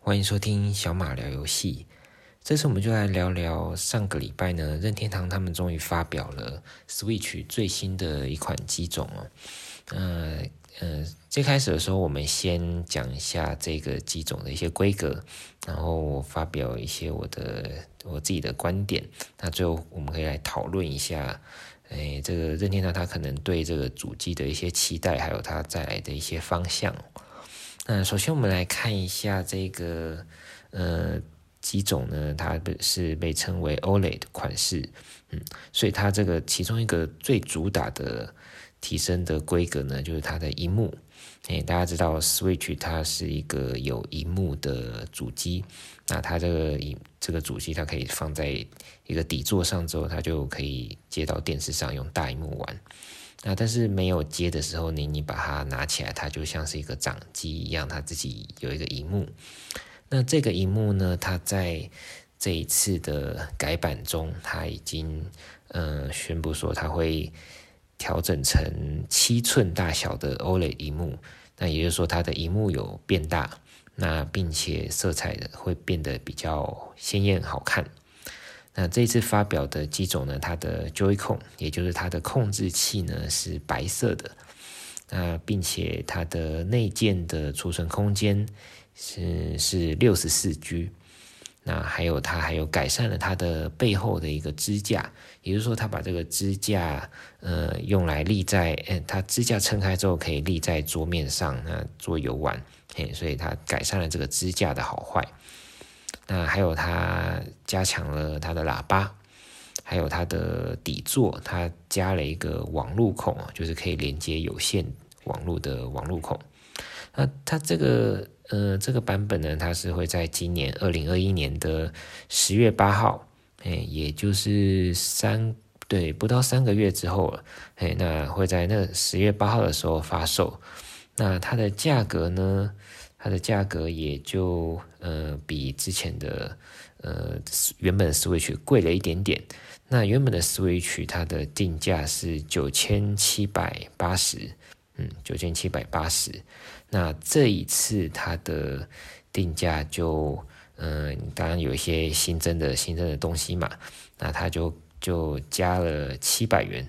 欢迎收听小马聊游戏。这次我们就来聊聊上个礼拜呢，任天堂他们终于发表了 Switch 最新的一款机种哦。呃呃，最开始的时候，我们先讲一下这个机种的一些规格，然后我发表一些我的我自己的观点。那最后我们可以来讨论一下，哎，这个任天堂他可能对这个主机的一些期待，还有它再来的一些方向。那首先我们来看一下这个呃几种呢，它是被称为 OLED 的款式，嗯，所以它这个其中一个最主打的提升的规格呢，就是它的荧幕。诶，大家知道 Switch 它是一个有荧幕的主机，那它这个萤这个主机它可以放在一个底座上之后，它就可以接到电视上用大荧幕玩。那但是没有接的时候，你你把它拿起来，它就像是一个掌机一样，它自己有一个荧幕。那这个荧幕呢，它在这一次的改版中，它已经呃宣布说，它会调整成七寸大小的 OLED 荧幕。那也就是说，它的荧幕有变大，那并且色彩的会变得比较鲜艳好看。那这次发表的机种呢，它的 Joy-Con，也就是它的控制器呢是白色的，那并且它的内建的储存空间是是六十四 G，那还有它还有改善了它的背后的一个支架，也就是说它把这个支架呃用来立在，嗯它支架撑开之后可以立在桌面上，那做游玩，嘿，所以它改善了这个支架的好坏。那还有它加强了它的喇叭，还有它的底座，它加了一个网路孔，就是可以连接有线网络的网路孔。那它这个呃这个版本呢，它是会在今年二零二一年的十月八号，哎，也就是三对不到三个月之后了，哎，那会在那十月八号的时候发售。那它的价格呢？它的价格也就呃比之前的呃原本的 Switch 贵了一点点。那原本的 Switch 它的定价是九千七百八十，嗯，九千七百八十。那这一次它的定价就嗯、呃，当然有一些新增的新增的东西嘛，那它就就加了七百元，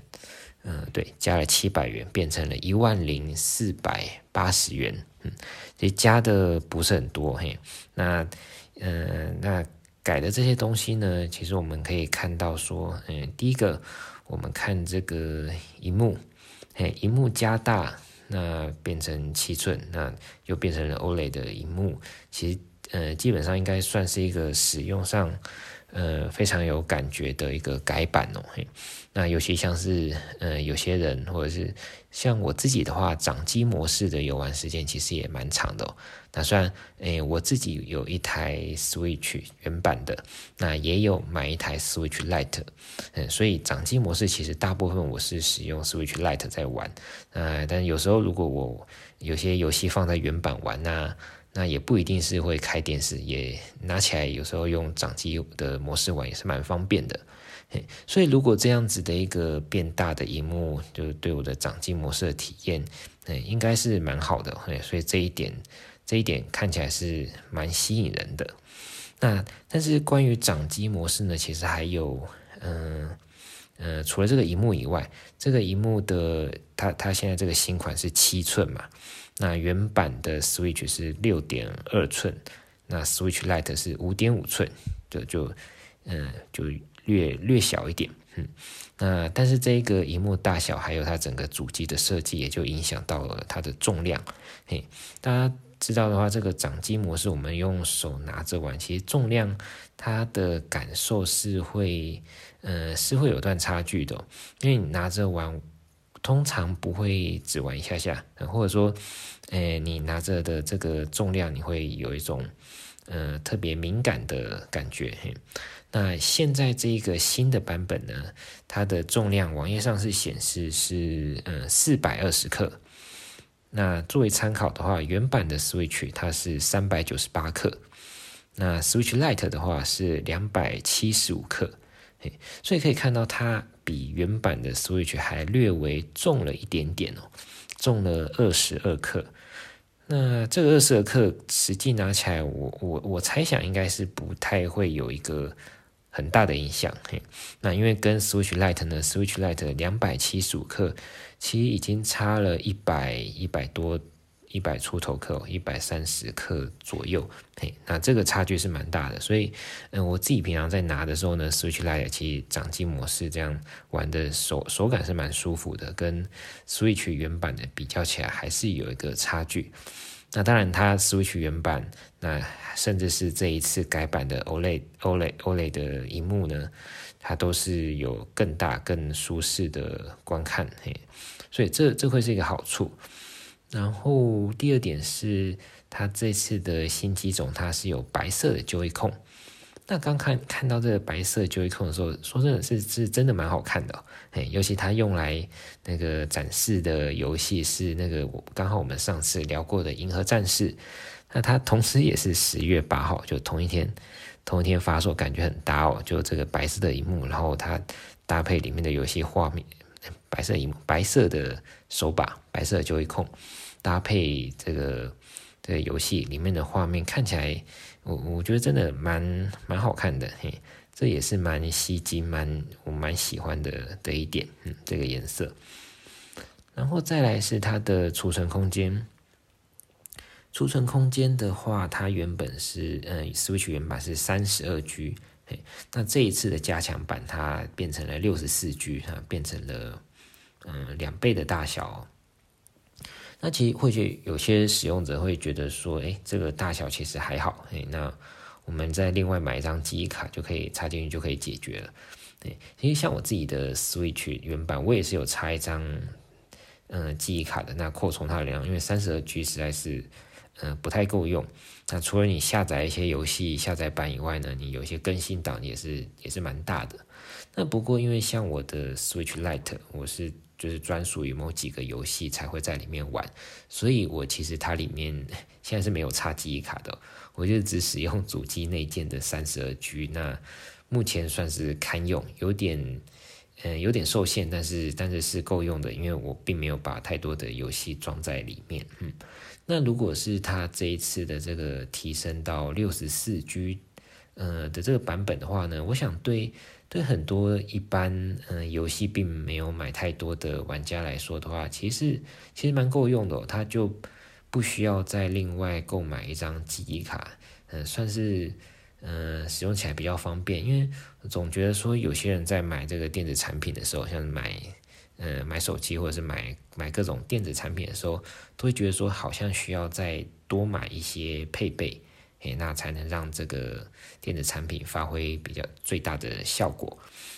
嗯、对，加了七百元，变成了一万零四百八十元。嗯，这加的不是很多嘿，那嗯、呃，那改的这些东西呢，其实我们可以看到说，嗯，第一个，我们看这个荧幕，嘿，荧幕加大，那变成七寸，那又变成了 OLED 的荧幕，其实呃，基本上应该算是一个使用上。呃，非常有感觉的一个改版哦，嘿，那尤其像是呃，有些人或者是像我自己的话，掌机模式的游玩时间其实也蛮长的哦。那虽然诶，我自己有一台 Switch 原版的，那也有买一台 Switch Lite，嗯，所以掌机模式其实大部分我是使用 Switch Lite 在玩，呃，但有时候如果我有些游戏放在原版玩啊。那也不一定是会开电视，也拿起来有时候用掌机的模式玩也是蛮方便的。所以如果这样子的一个变大的荧幕，就是对我的掌机模式的体验，嗯，应该是蛮好的。所以这一点，这一点看起来是蛮吸引人的。那但是关于掌机模式呢，其实还有，嗯嗯，除了这个荧幕以外，这个荧幕的它它现在这个新款是七寸嘛。那原版的 Switch 是六点二寸，那 Switch Lite 是五点五寸，就就嗯就略略小一点，嗯，那但是这个荧幕大小还有它整个主机的设计，也就影响到了它的重量。嘿，大家知道的话，这个掌机模式我们用手拿着玩，其实重量它的感受是会，嗯，是会有段差距的，因为你拿着玩。通常不会只玩一下下，或者说，诶，你拿着的这个重量，你会有一种，呃，特别敏感的感觉。那现在这一个新的版本呢，它的重量网页上是显示是，嗯，四百二十克。那作为参考的话，原版的 Switch 它是三百九十八克，那 Switch Lite 的话是两百七十五克。嘿，所以可以看到它。比原版的 Switch 还略微重了一点点哦，重了二十二克。那这个二十二克实际拿起来，我我我猜想应该是不太会有一个很大的影响。嘿，那因为跟 Switch Lite 呢，Switch Lite 两百七十五克，其实已经差了一百一百多。一百出头克，一百三十克左右，嘿，那这个差距是蛮大的，所以，嗯，我自己平常在拿的时候呢，Switch Lite 其实掌机模式这样玩的手手感是蛮舒服的，跟 Switch 原版的比较起来还是有一个差距。那当然，它 Switch 原版，那甚至是这一次改版的 OLED OLED OLED 的荧幕呢，它都是有更大、更舒适的观看，嘿，所以这这会是一个好处。然后第二点是，它这次的新机种它是有白色的 Joy 控。那刚看看到这个白色 Joy 控的时候，说真的是是真的蛮好看的哦。尤其它用来那个展示的游戏是那个我刚好我们上次聊过的《银河战士》，那它同时也是十月八号，就同一天同一天发售，感觉很搭哦。就这个白色的荧幕，然后它搭配里面的游戏画面。白色荧幕，白色的手把，白色的 Joy-Con，搭配这个这个游戏里面的画面，看起来我我觉得真的蛮蛮好看的，嘿，这也是蛮吸睛，蛮我蛮喜欢的的一点，嗯，这个颜色。然后再来是它的储存空间，储存空间的话，它原本是嗯，Switch 原版是三十二 G。那这一次的加强版，它变成了六十四 G，哈，变成了嗯两倍的大小。那其实会觉有些使用者会觉得说，哎，这个大小其实还好，哎，那我们再另外买一张记忆卡就可以插进去就可以解决了。对，其实像我自己的 Switch 原版，我也是有插一张嗯记忆卡的，那扩充它的量，因为三十二 G 实在是。嗯，不太够用。那除了你下载一些游戏下载版以外呢，你有一些更新档也是也是蛮大的。那不过因为像我的 Switch Lite，我是就是专属于某几个游戏才会在里面玩，所以我其实它里面现在是没有插记忆卡的，我就只使用主机内建的三十二 G。那目前算是堪用，有点嗯有点受限，但是但是是够用的，因为我并没有把太多的游戏装在里面，嗯。那如果是它这一次的这个提升到六十四 G，呃的这个版本的话呢，我想对对很多一般嗯、游戏并没有买太多的玩家来说的话，其实其实蛮够用的哦，它就不需要再另外购买一张记忆卡，嗯、呃，算是嗯、呃、使用起来比较方便，因为总觉得说有些人在买这个电子产品的时候，像买。嗯，买手机或者是买买各种电子产品的时候，都会觉得说好像需要再多买一些配备，诶，那才能让这个电子产品发挥比较最大的效果。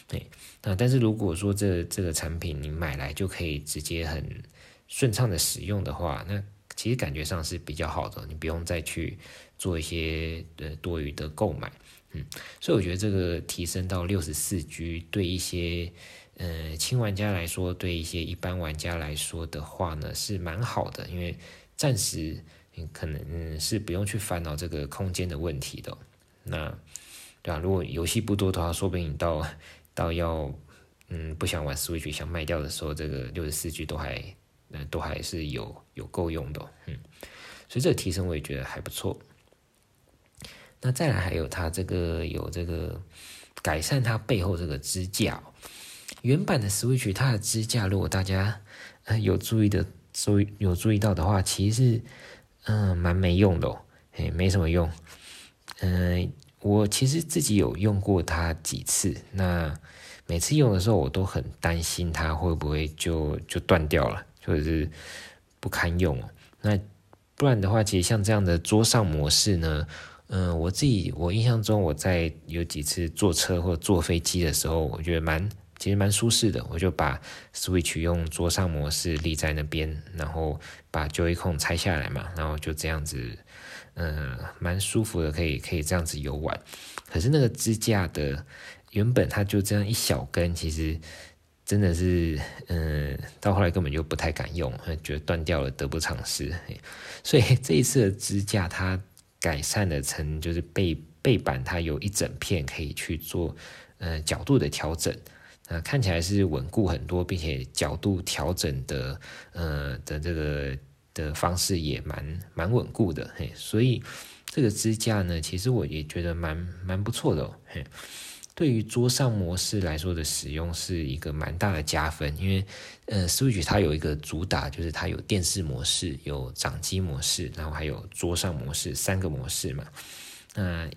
诶，那但是如果说这这个产品你买来就可以直接很顺畅的使用的话，那其实感觉上是比较好的，你不用再去做一些呃多余的购买。嗯，所以我觉得这个提升到六十四 G 对一些。呃，轻玩家来说，对一些一般玩家来说的话呢，是蛮好的，因为暂时可能是不用去烦恼这个空间的问题的。那对啊，如果游戏不多的话，说不定你到到要嗯不想玩 Switch 想卖掉的时候，这个六十四 G 都还嗯都还是有有够用的。嗯，所以这个提升我也觉得还不错。那再来还有它这个有这个改善它背后这个支架。原版的 Switch 它的支架，如果大家有注意的注意有注意到的话，其实是嗯蛮没用的哦，嘿，没什么用。嗯、我其实自己有用过它几次，那每次用的时候我都很担心它会不会就就断掉了，或者是不堪用。那不然的话，其实像这样的桌上模式呢，嗯、我自己我印象中我在有几次坐车或坐飞机的时候，我觉得蛮。其实蛮舒适的，我就把 Switch 用桌上模式立在那边，然后把 Joy-Con 拆下来嘛，然后就这样子，嗯，蛮舒服的，可以可以这样子游玩。可是那个支架的原本它就这样一小根，其实真的是，嗯，到后来根本就不太敢用，觉得断掉了得不偿失。所以这一次的支架它改善了成就是背背板，它有一整片可以去做，嗯，角度的调整。呃，看起来是稳固很多，并且角度调整的，呃的这个的方式也蛮蛮稳固的，嘿，所以这个支架呢，其实我也觉得蛮蛮不错的哦，嘿，对于桌上模式来说的使用是一个蛮大的加分，因为呃，Switch 它有一个主打就是它有电视模式、有掌机模式，然后还有桌上模式三个模式嘛。那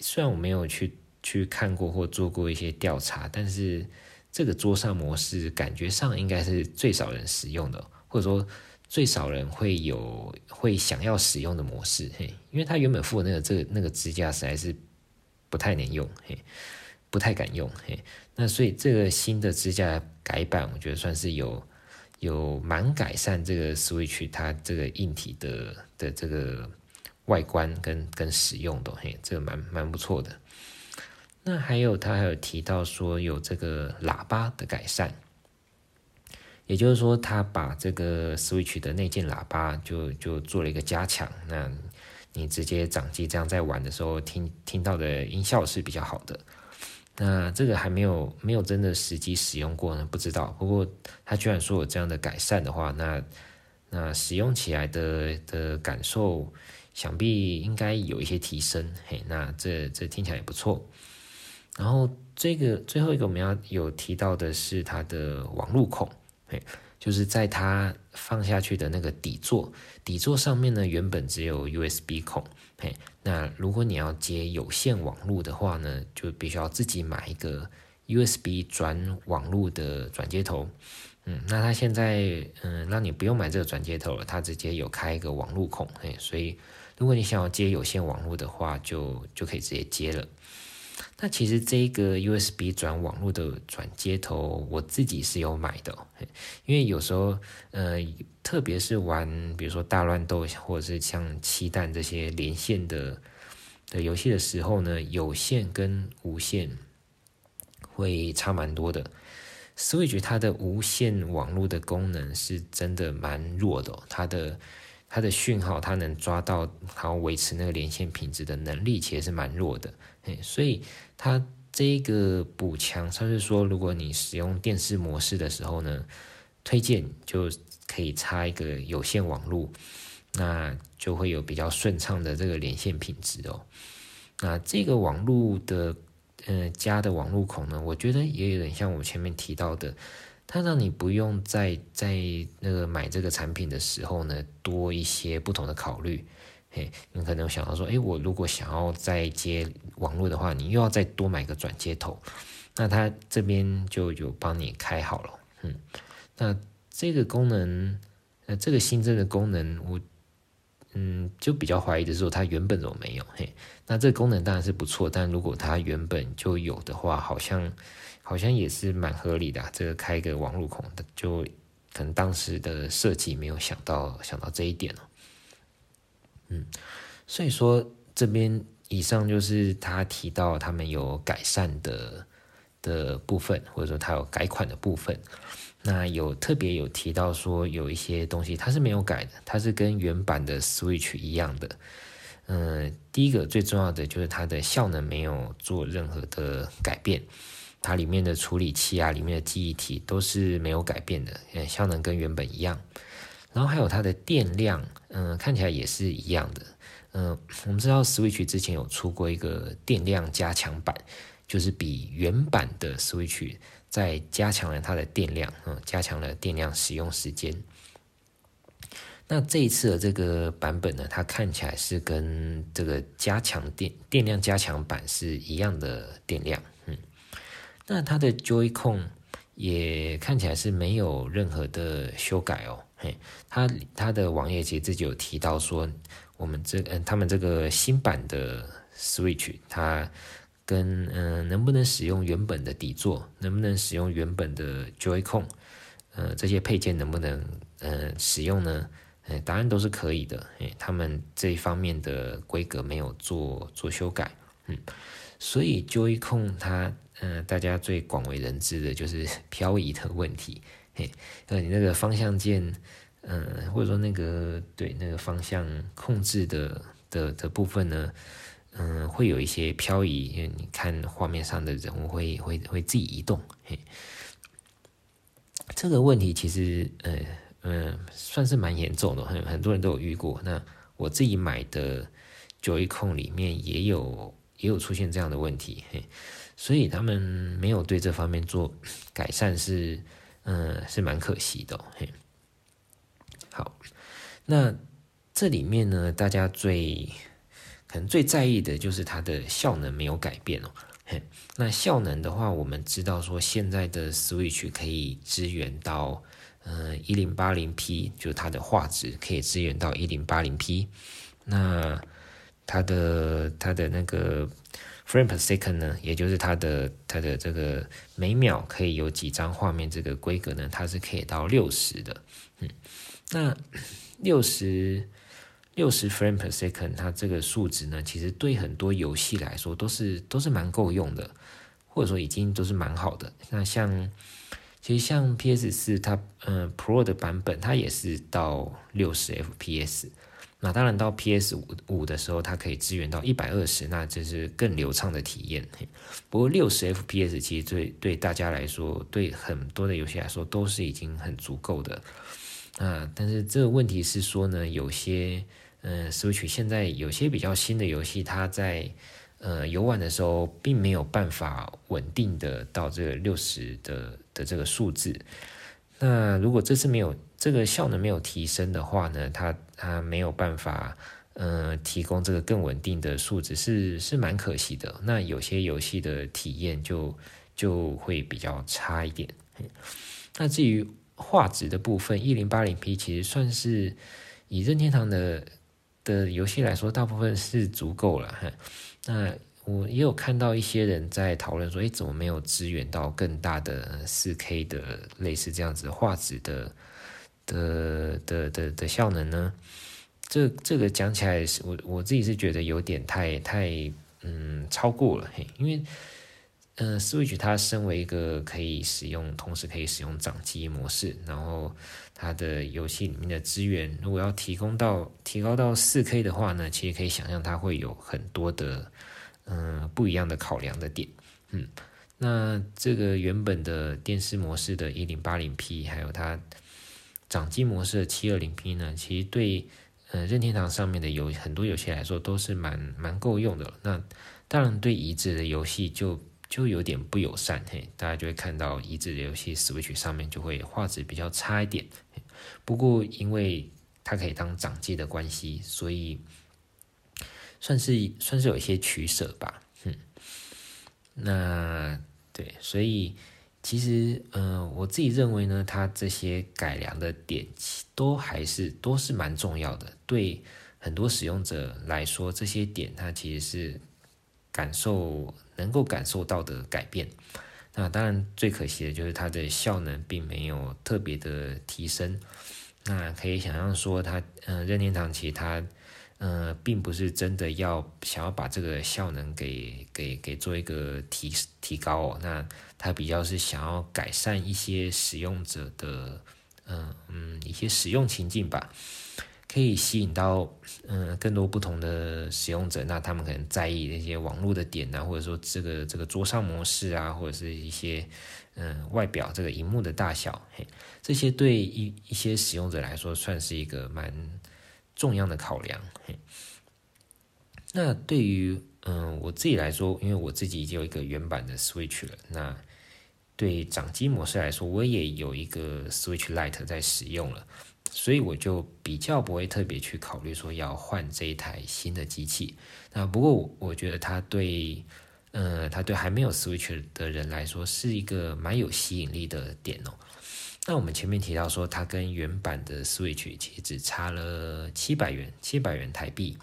虽然我没有去去看过或做过一些调查，但是这个桌上模式感觉上应该是最少人使用的，或者说。最少人会有会想要使用的模式，嘿，因为他原本附的那个这个那个支架实在是不太能用，嘿，不太敢用，嘿，那所以这个新的支架改版，我觉得算是有有蛮改善这个 Switch 它这个硬体的的这个外观跟跟使用的，嘿，这个蛮蛮不错的。那还有他还有提到说有这个喇叭的改善。也就是说，他把这个 Switch 的内建喇叭就就做了一个加强。那你直接掌机这样在玩的时候，听听到的音效是比较好的。那这个还没有没有真的实际使用过呢，不知道。不过他居然说有这样的改善的话，那那使用起来的的感受，想必应该有一些提升。嘿，那这这听起来也不错。然后这个最后一个我们要有提到的是它的网路孔。就是在它放下去的那个底座，底座上面呢，原本只有 USB 孔，嘿，那如果你要接有线网络的话呢，就必须要自己买一个 USB 转网络的转接头，嗯，那它现在嗯，让你不用买这个转接头了，它直接有开一个网络孔，嘿，所以如果你想要接有线网络的话，就就可以直接接了。那其实这个 USB 转网络的转接头，我自己是有买的，因为有时候，呃，特别是玩，比如说大乱斗或者是像七弹这些连线的的游戏的时候呢，有线跟无线会差蛮多的。Switch 它的无线网络的功能是真的蛮弱的，它的它的讯号它能抓到，然后维持那个连线品质的能力其实是蛮弱的，所以。它这个补强，它是说，如果你使用电视模式的时候呢，推荐就可以插一个有线网络，那就会有比较顺畅的这个连线品质哦。那这个网络的，呃，加的网络孔呢，我觉得也有点像我前面提到的，它让你不用在在那个买这个产品的时候呢，多一些不同的考虑。嘿，你可能想到说，诶，我如果想要再接网络的话，你又要再多买个转接头，那它这边就有帮你开好了。嗯，那这个功能，呃，这个新增的功能，我嗯就比较怀疑的是说，它原本怎么没有？嘿，那这个功能当然是不错，但如果它原本就有的话，好像好像也是蛮合理的。这个开个网络孔的，就可能当时的设计没有想到想到这一点哦。嗯，所以说这边以上就是他提到他们有改善的的部分，或者说他有改款的部分。那有特别有提到说有一些东西它是没有改的，它是跟原版的 Switch 一样的。嗯，第一个最重要的就是它的效能没有做任何的改变，它里面的处理器啊，里面的记忆体都是没有改变的，嗯效能跟原本一样。然后还有它的电量，嗯、看起来也是一样的。嗯、我们知道 Switch 之前有出过一个电量加强版，就是比原版的 Switch 再加强了它的电量，嗯、加强了电量使用时间。那这一次的这个版本呢，它看起来是跟这个加强电电量加强版是一样的电量，嗯，那它的 Joy-Con 也看起来是没有任何的修改哦。嘿，他他的网页其实自己有提到说，我们这嗯，他们这个新版的 Switch，它跟嗯能不能使用原本的底座，能不能使用原本的 Joy-Con，呃，这些配件能不能呃使用呢？哎，答案都是可以的。哎，他们这一方面的规格没有做做修改，嗯，所以 Joy-Con 它嗯、大家最广为人知的就是 漂移的问题。嘿呃，你那个方向键，嗯、或者说那个对那个方向控制的的的部分呢，嗯、会有一些漂移，因为你看画面上的人物会会会自己移动，嘿，这个问题其实呃嗯，算是蛮严重的，很很多人都有遇过。那我自己买的 Joy-Con 里面也有也有出现这样的问题，嘿，所以他们没有对这方面做改善是，嗯，是蛮可惜的，嘿。好，那这里面呢，大家最可能最在意的就是它的效能没有改变哦。嘿，那效能的话，我们知道说现在的 Switch 可以支援到，嗯，一零八零 P，就它的画质可以支援到一零八零 P。那它的它的那个 frame per second 呢，也就是它的它的这个每秒可以有几张画面这个规格呢，它是可以到六十的。嗯，那六十。六十 frame per second，它这个数值呢，其实对很多游戏来说都是都是蛮够用的，或者说已经都是蛮好的。那像其实像 PS 四它嗯 Pro 的版本，它也是到六十 FPS。那当然到 PS 五五的时候，它可以支援到一百二十，那这是更流畅的体验。不过六十 FPS 其实对对大家来说，对很多的游戏来说都是已经很足够的。啊，但是这个问题是说呢，有些。嗯，Switch 现在有些比较新的游戏，它在呃游玩的时候，并没有办法稳定的到这个六十的的这个数字。那如果这次没有这个效能没有提升的话呢，它它没有办法呃提供这个更稳定的数值，是是蛮可惜的。那有些游戏的体验就就会比较差一点。那至于画质的部分，一零八零 P 其实算是以任天堂的。的游戏来说，大部分是足够了。那我也有看到一些人在讨论说，诶，怎么没有支援到更大的四 K 的类似这样子画质的的的的的效能呢？这这个讲起来是，我我自己是觉得有点太太嗯超过了，嘿，因为。嗯、呃，Switch 它身为一个可以使用，同时可以使用掌机模式，然后它的游戏里面的资源，如果要提供到提高到四 K 的话呢，其实可以想象它会有很多的嗯、不一样的考量的点。嗯，那这个原本的电视模式的 1080P，还有它掌机模式的 720P 呢，其实对呃任天堂上面的游很多游戏来说都是蛮蛮够用的。那当然对移植的游戏就就有点不友善，嘿，大家就会看到移植的游戏 Switch 上面就会画质比较差一点。不过因为它可以当掌机的关系，所以算是算是有一些取舍吧。嗯，那对，所以其实嗯、我自己认为呢，它这些改良的点都还是都是蛮重要的。对很多使用者来说，这些点它其实是感受。能够感受到的改变，那当然最可惜的就是它的效能并没有特别的提升。那可以想象说它，它呃任天堂其实它呃并不是真的要想要把这个效能给给给做一个提提高哦。那它比较是想要改善一些使用者的嗯、嗯一些使用情境吧。可以吸引到嗯更多不同的使用者，那他们可能在意那些网络的点啊，或者说这个这个桌上模式啊，或者是一些嗯外表这个荧幕的大小，嘿，这些对一一些使用者来说算是一个蛮重要的考量。那对于嗯我自己来说，因为我自己已经有一个原版的 Switch 了，那对掌机模式来说，我也有一个 Switch Lite 在使用了。所以我就比较不会特别去考虑说要换这一台新的机器。那不过我觉得它对，呃，它对还没有 Switch 的人来说是一个蛮有吸引力的点哦。那我们前面提到说，它跟原版的 Switch 其实只差了七百元，七百元台币。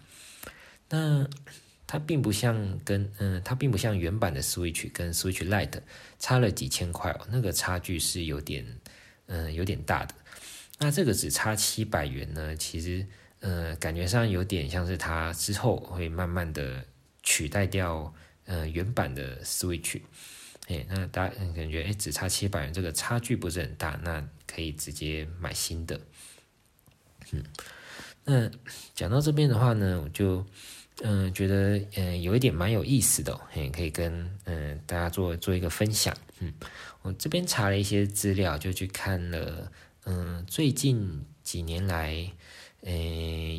那它并不像跟，嗯、它并不像原版的 Switch 跟 Switch Lite 差了几千块哦，那个差距是有点，嗯、有点大的。那这个只差七百元呢，其实呃感觉上有点像是它之后会慢慢的取代掉呃原版的 Switch，哎，那大家感觉哎只差七百元，这个差距不是很大，那可以直接买新的。嗯，那讲到这边的话呢，我就嗯、觉得嗯、有一点蛮有意思的、可以跟嗯、大家做做一个分享。嗯，我这边查了一些资料，就去看了。嗯，最近几年来，呃，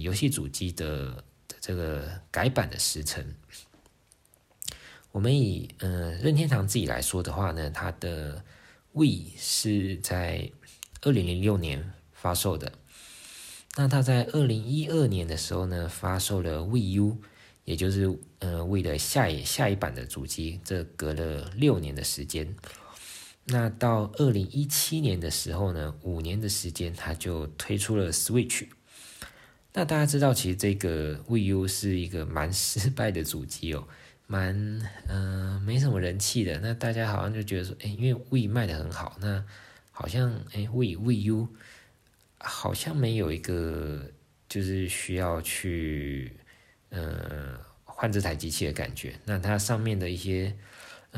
游戏主机的的这个改版的时程。我们以、呃、任天堂自己来说的话呢，它的 Wii 是在二零零六年发售的。那它在二零一二年的时候呢，发售了 Wii U，也就是呃 Wii 的下一下一版的主机。这隔了六年的时间。那到二零一七年的时候呢，五年的时间，它就推出了 Switch。那大家知道，其实这个 Wii U 是一个蛮失败的主机哦。蛮嗯、没什么人气的。那大家好像就觉得说，哎，因为胃卖得很好，那好像哎胃胃优好像没有一个就是需要去呃换这台机器的感觉。那它上面的一些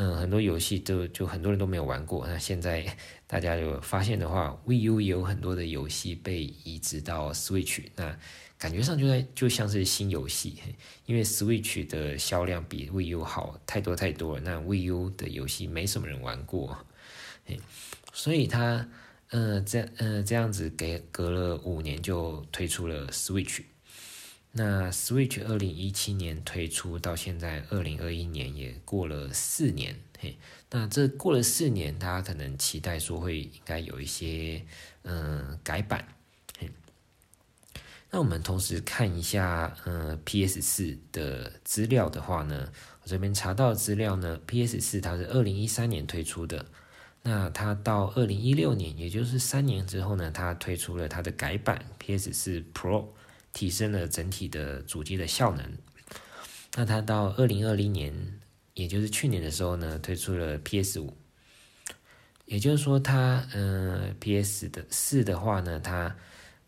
嗯、很多游戏都就很多人都没有玩过。那现在 大家有发现的话，Wii U 也有很多的游戏被移植到 Switch。那感觉上就在就像是新游戏，因为 Switch 的销量比 Wii U 好太多太多了。那 Wii U 的游戏没什么人玩过，所以它呃这呃这样子给隔了五年就推出了 Switch。那 Switch 二零一七年推出到现在二零二一年也过了四年，嘿，那这过了四年，大家可能期待说会应该有一些嗯、改版。嘿那我们同时看一下，呃，PS 四的资料的话呢，我这边查到资料呢，PS 四它是二零一三年推出的，那它到二零一六年，也就是三年之后呢，它推出了它的改版 PS 四 Pro，提升了整体的主机的效能。那它到二零二零年，也就是去年的时候呢，推出了 PS 五，也就是说它，呃，PS 的四的话呢，它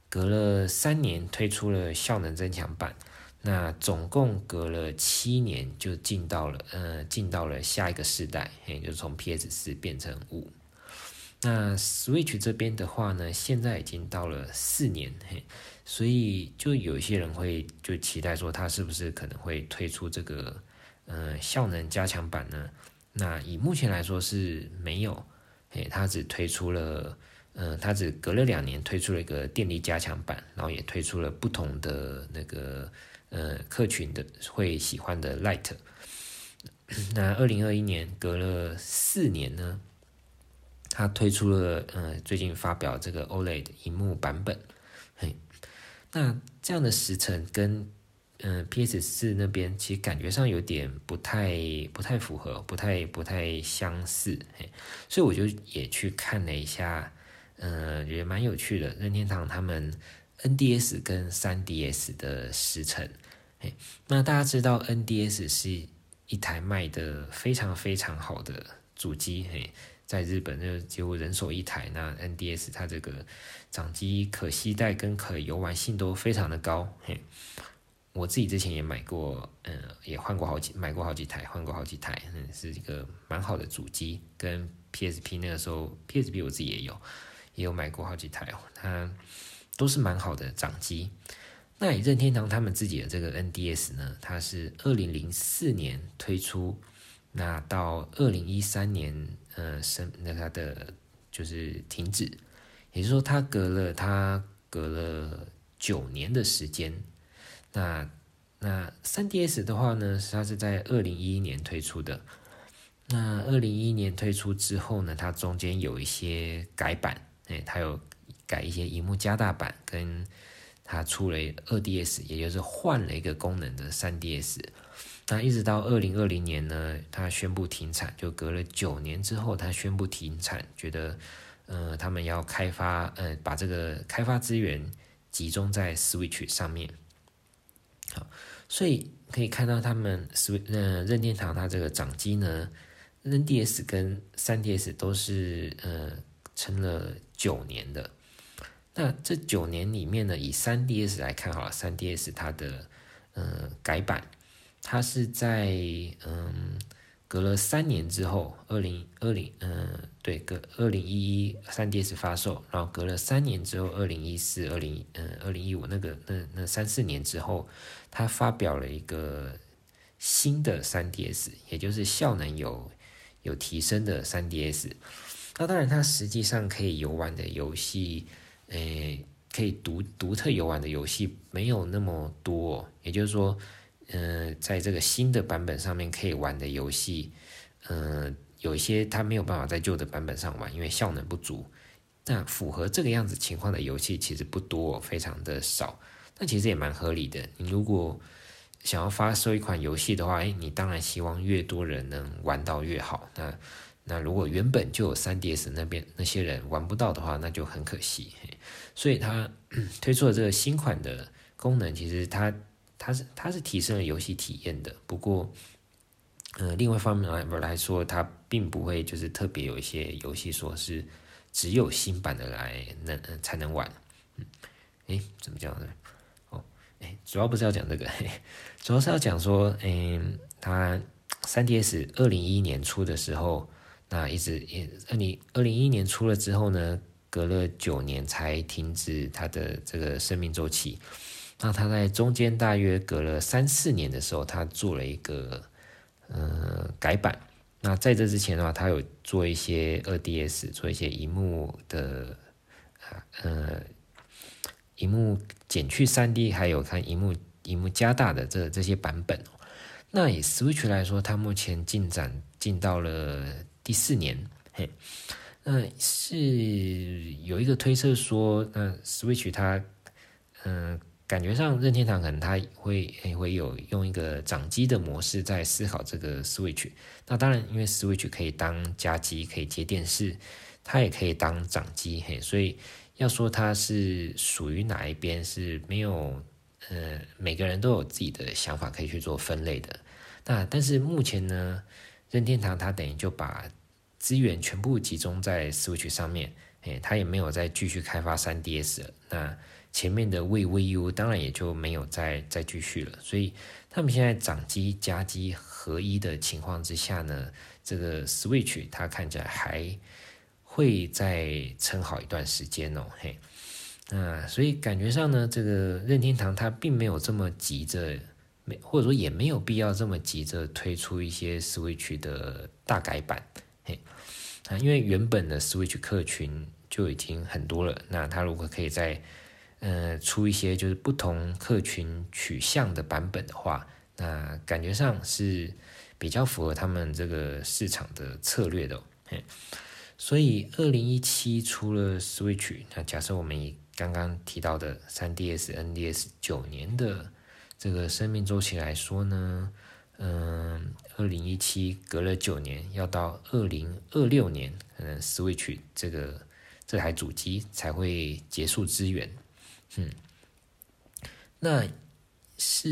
隔了三年推出了效能增强版，那总共隔了七年就进到了呃进到了下一个世代，也就是从 PS 四变成五。那 Switch 这边的话呢，现在已经到了四年，嘿，所以就有一些人会就期待说，它是不是可能会推出这个呃效能加强版呢？那以目前来说是没有，诶，它只推出了。嗯，它只隔了两年推出了一个电力加强版，然后也推出了不同的那个呃客群的会喜欢的 Light。那二零二一年隔了四年呢，它推出了呃最近发表这个 OLED 萤幕版本。那这样的时程跟嗯、PS 四那边其实感觉上有点不太不太符合，不太不太相似。嘿，所以我就也去看了一下。嗯，也蛮有趣的。任天堂他们 NDS 跟 3DS 的时程，嘿，那大家知道 NDS 是一台卖的非常非常好的主机，嘿，在日本就几乎人手一台。那 NDS 它这个掌机可携带跟可游玩性都非常的高，嘿，我自己之前也买过，嗯，也换过好几，买过好几台，换过好几台，嗯，是一个蛮好的主机。跟 PSP 那个时候，PSP 我自己也有。也有买过好几台哦，它都是蛮好的掌机。那以任天堂他们自己的这个 NDS 呢，它是二零零四年推出，那到二零一三年，呃，生那它的就是停止，也就是说它隔了它隔了九年的时间。那那 3DS 的话呢，它是在二零一一年推出的。那二零一一年推出之后呢，它中间有一些改版。哎，它有改一些荧幕加大版，跟它出了二 DS，也就是换了一个功能的三 DS。那一直到二零二零年呢，它宣布停产，就隔了九年之后，它宣布停产，觉得呃，他们要开发，呃，把这个开发资源集中在 Switch 上面。好，所以可以看到他们 Switch，呃，任天堂它这个掌机呢，NDS 跟三 DS 都是呃。撑了九年的，那这九年里面呢，以 3DS 来看好了，3DS 它的呃改版，它是在嗯隔了三年之后，二零二零嗯对，隔二零一一 3DS 发售，然后隔了三年之后，二零一四、二零嗯二零一五那个那那三四年之后，它发表了一个新的 3DS，也就是效能有有提升的 3DS。那当然，它实际上可以游玩的游戏，诶，可以独独特游玩的游戏没有那么多，也就是说，嗯、在这个新的版本上面可以玩的游戏，嗯、有一些它没有办法在旧的版本上玩，因为效能不足。那符合这个样子情况的游戏其实不多，非常的少。那其实也蛮合理的。你如果想要发售一款游戏的话，诶，你当然希望越多人能玩到越好。那那如果原本就有 3DS 那边那些人玩不到的话，那就很可惜。所以它 推出了这个新款的功能，其实它它是它是提升了游戏体验的。不过，呃，另外一方面来来说，它并不会就是特别有一些游戏说是只有新版的来能才能玩。嗯，诶，怎么讲呢？哦，诶，主要不是要讲这个，主要是要讲说，嗯，它 3DS 二零一一年出的时候。那一直也二零二零一一年出了之后呢，隔了九年才停止它的这个生命周期。那它在中间大约隔了三四年的时候，它做了一个呃改版。那在这之前的话，它有做一些二 DS，做一些荧幕的呃荧幕减去三 D，还有看荧幕荧幕加大的这这些版本。那以 Switch 来说，它目前进展进到了。第四年，嘿，那是有一个推测说，那 Switch 它，嗯、感觉上任天堂可能它会会有用一个掌机的模式在思考这个 Switch。那当然，因为 Switch 可以当家机，可以接电视，它也可以当掌机，嘿，所以要说它是属于哪一边是没有，呃，每个人都有自己的想法可以去做分类的。那但是目前呢，任天堂它等于就把资源全部集中在 Switch 上面，诶，它也没有再继续开发 3DS 了。那前面的 Wii、Wii U 当然也就没有再再继续了。所以他们现在掌机、加机合一的情况之下呢，这个 Switch 它看起来还会再撑好一段时间哦。嘿，那所以感觉上呢，这个任天堂它并没有这么急着，没或者说也没有必要这么急着推出一些 Switch 的大改版。嘿啊，因为原本的 Switch 客群就已经很多了，那他如果可以在呃出一些就是不同客群取向的版本的话，那感觉上是比较符合他们这个市场的策略的。嘿，所以二零一七出了 Switch，那假设我们以刚刚提到的 3DS、NDS 九年的这个生命周期来说呢？嗯，二零一七隔了九年，要到二零二六年，可能 Switch 这个这台主机才会结束支援。嗯，那是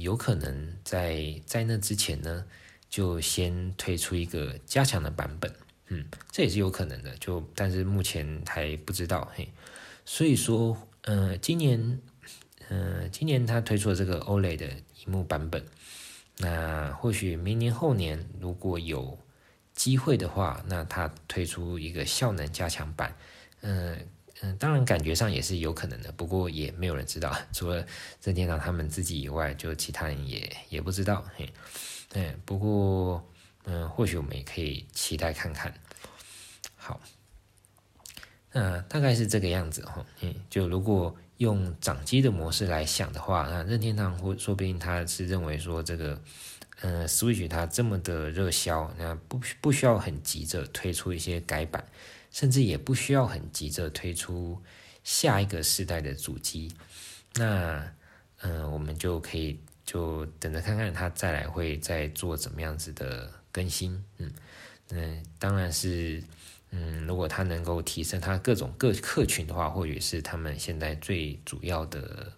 有可能在在那之前呢，就先推出一个加强的版本。嗯，这也是有可能的。就但是目前还不知道。嘿，所以说，呃，今年，呃，今年他推出了这个 OLED 的荧幕版本。那或许明年后年如果有机会的话，那他推出一个效能加强版，嗯嗯，当然感觉上也是有可能的，不过也没有人知道，除了任天堂他们自己以外，就其他人也也不知道，嘿，嗯，不过嗯，或许我们也可以期待看看。好，那大概是这个样子哈，嗯，就如果。用掌机的模式来想的话，那任天堂或说不定他是认为说这个，呃，Switch 它这么的热销，那不不需要很急着推出一些改版，甚至也不需要很急着推出下一个世代的主机，那，嗯、我们就可以就等着看看他再来会再做怎么样子的更新，嗯，那当然是。嗯，如果它能够提升它各种各客群的话，或许是他们现在最主要的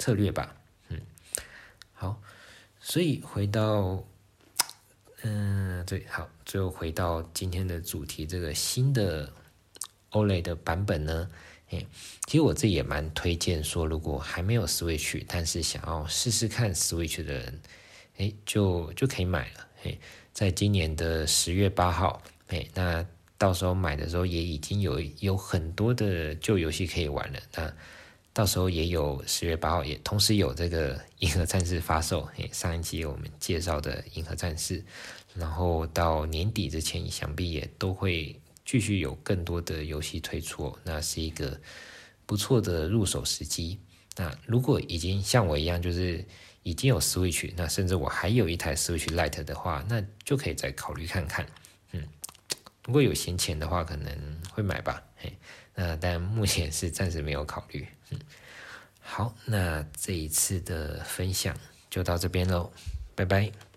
策略吧。嗯，好，所以回到，嗯，对，好，最后回到今天的主题，这个新的 OLED 的版本呢，哎，其实我自己也蛮推荐说，如果还没有 Switch，但是想要试试看 Switch 的人，哎，就就可以买了。哎，在今年的十月八号，哎，那。到时候买的时候也已经有有很多的旧游戏可以玩了。那到时候也有十月八号也同时有这个《银河战士》发售，上一期我们介绍的《银河战士》，然后到年底之前，想必也都会继续有更多的游戏推出。那是一个不错的入手时机。那如果已经像我一样，就是已经有 Switch，那甚至我还有一台 Switch Lite 的话，那就可以再考虑看看。嗯，如果有闲钱的话，可能会买吧。嘿，那但目前是暂时没有考虑。嗯，好，那这一次的分享就到这边喽，拜拜。